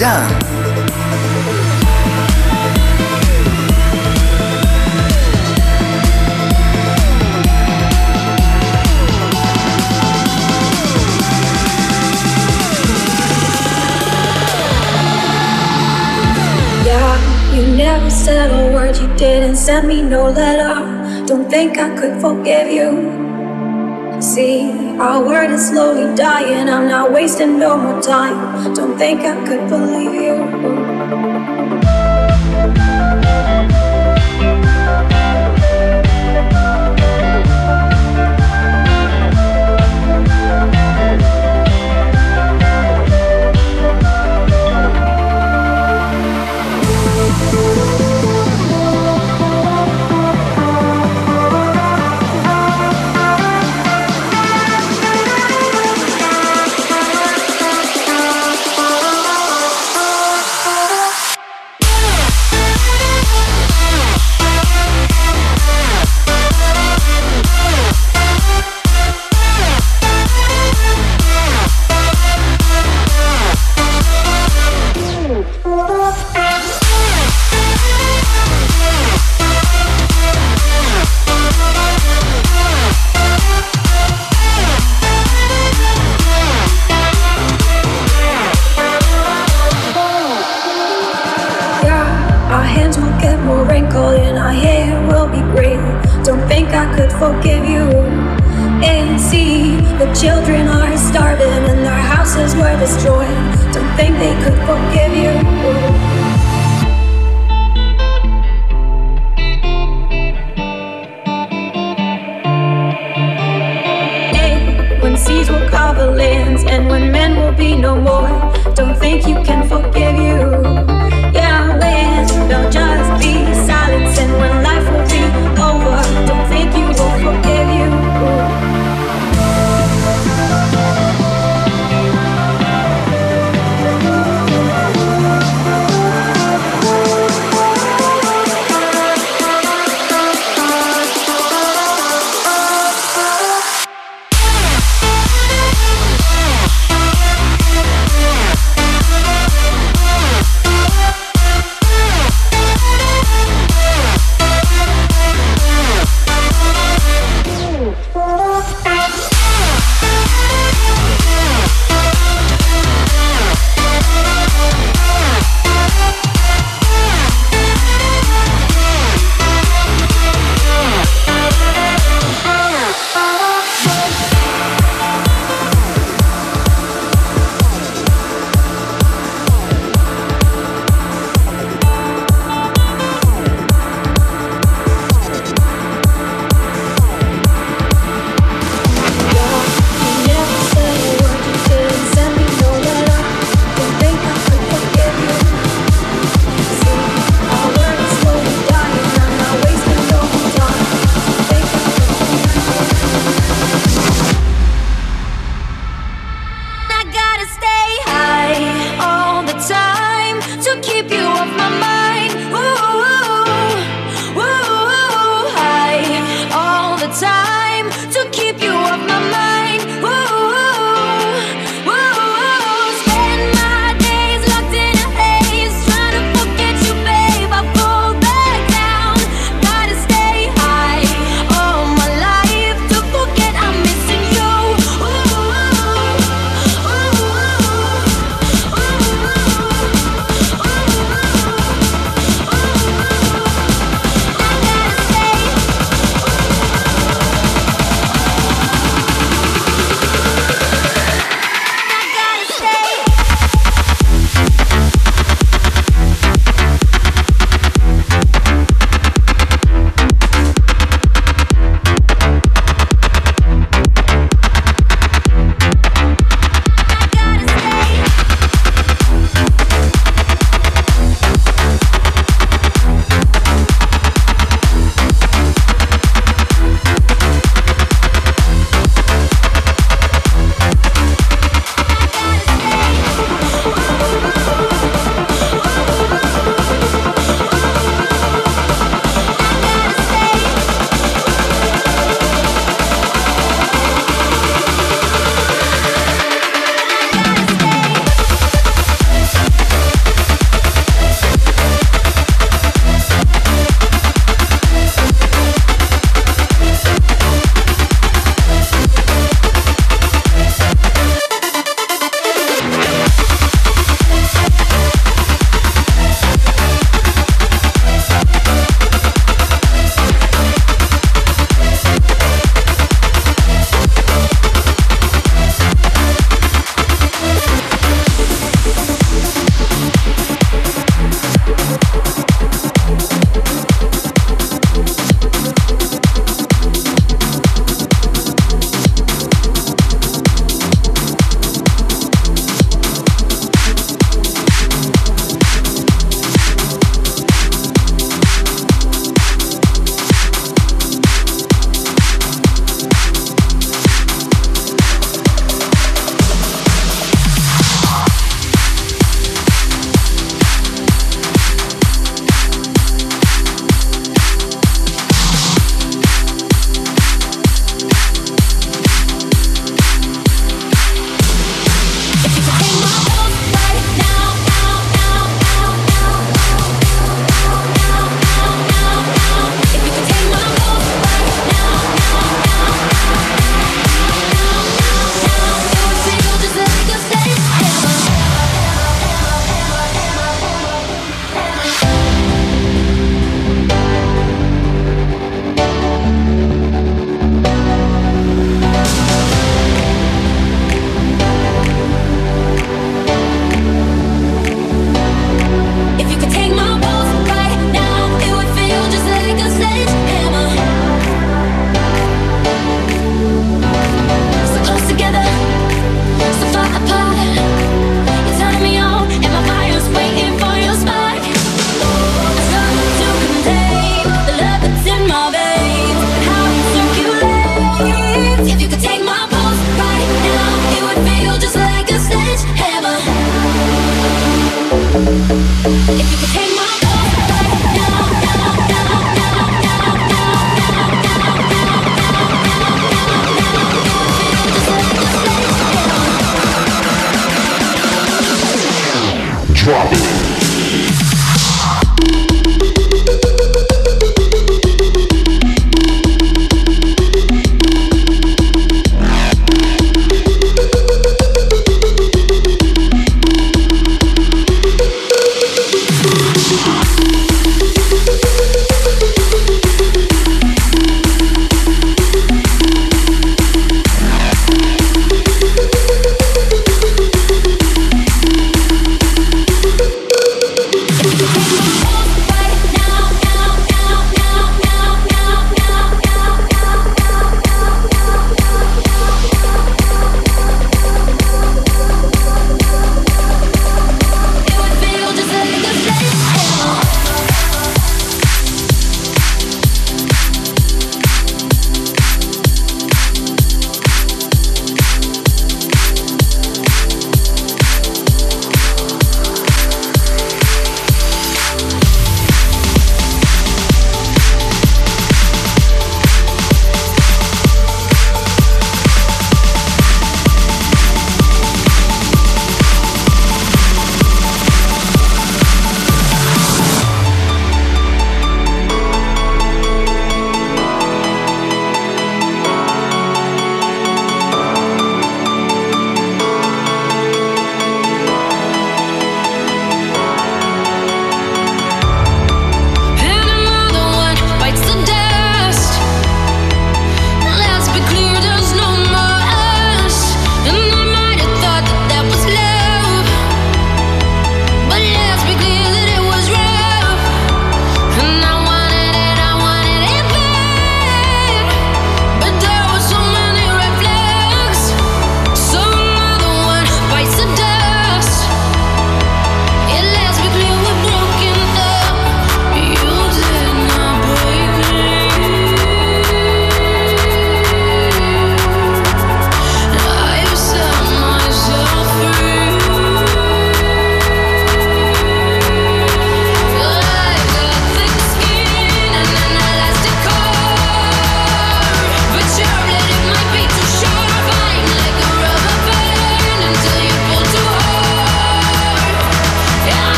done. never said a word, you didn't send me no letter. Don't think I could forgive you. See, our word is slowly dying. I'm not wasting no more time. Don't think I could believe you.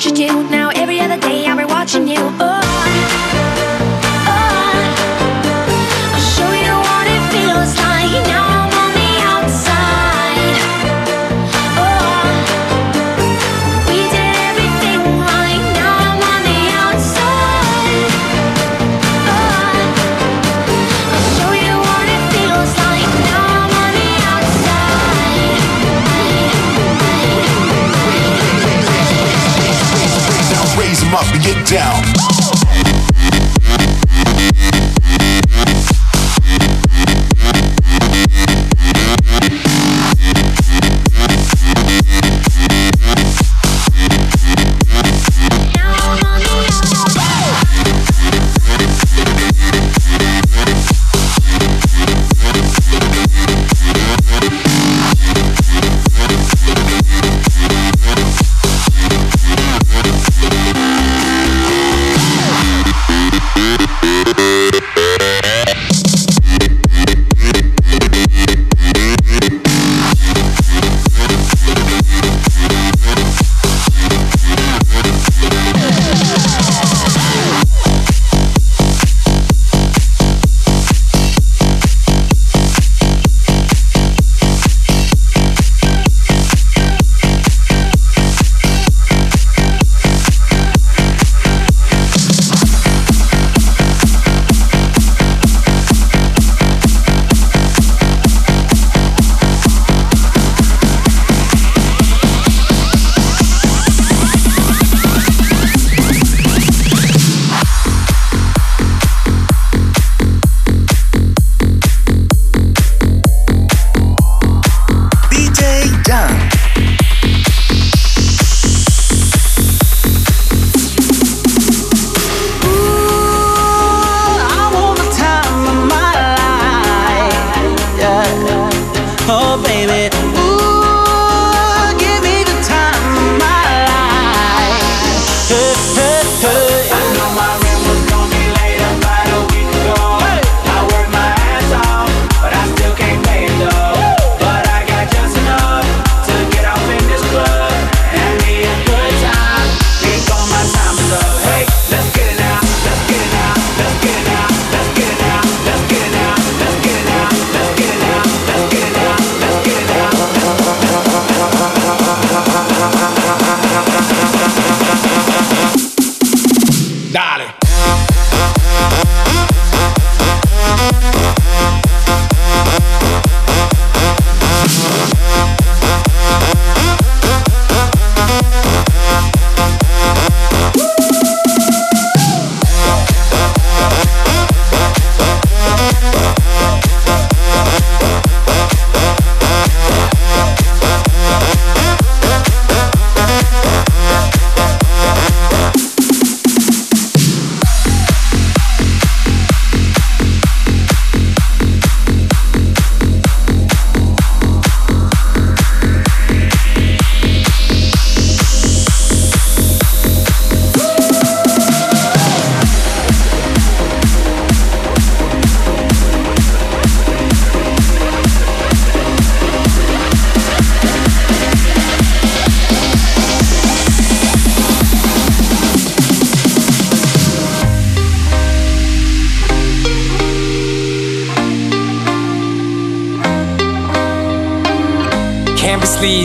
what you do. Now every other day I'm rewatching you. Oh. get down.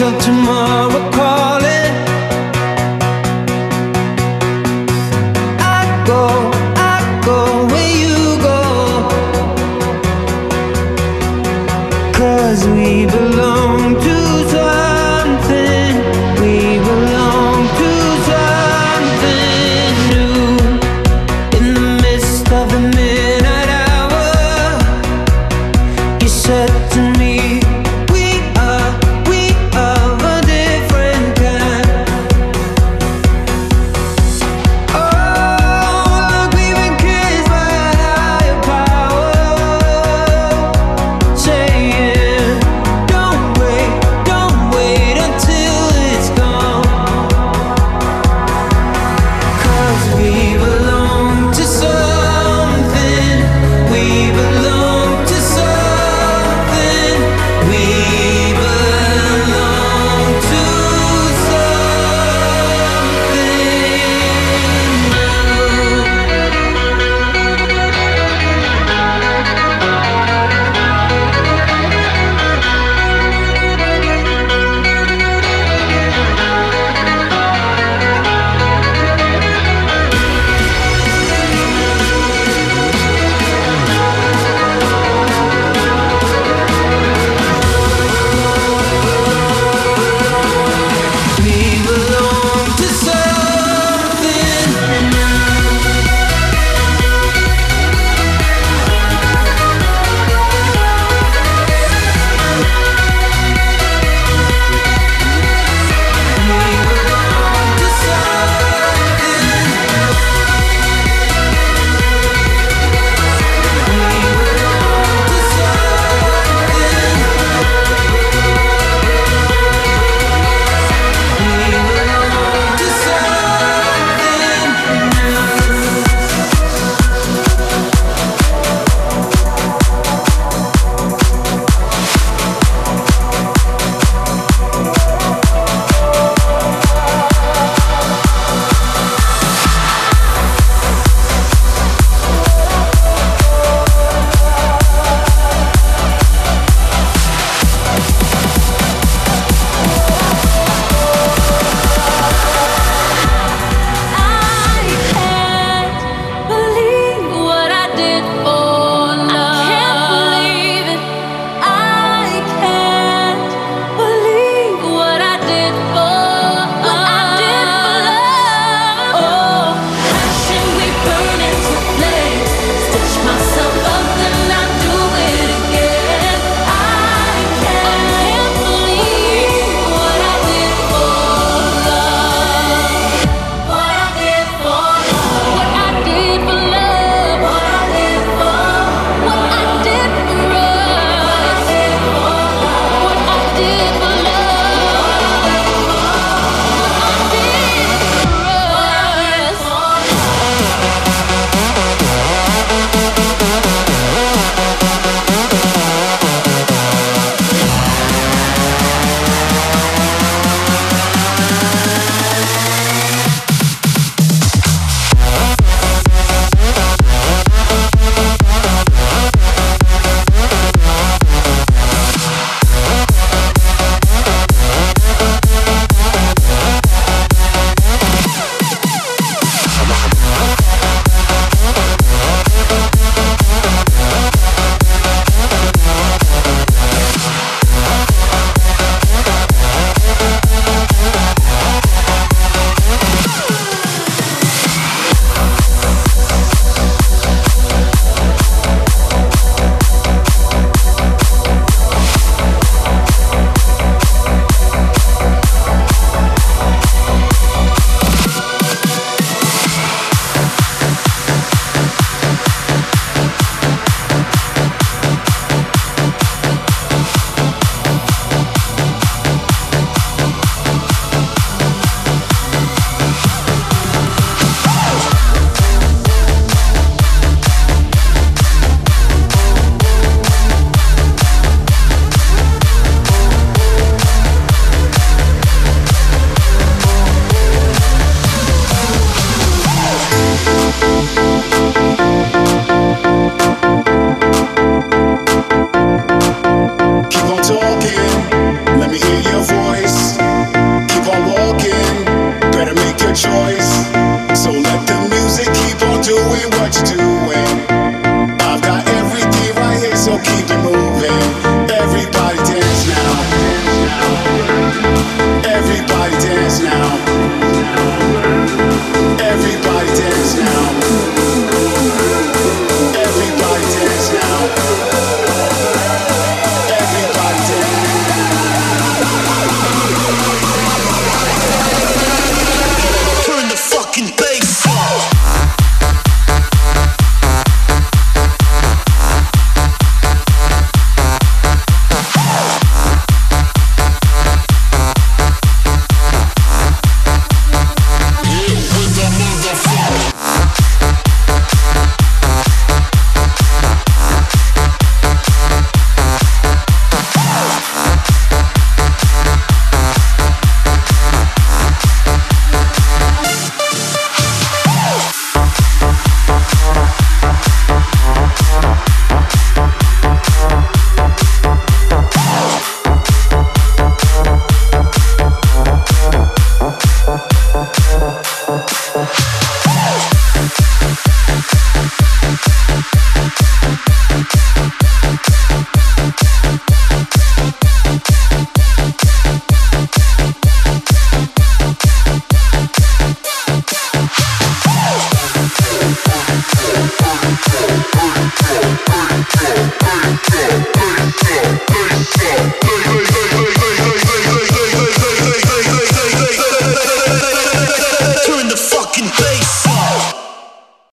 Cause we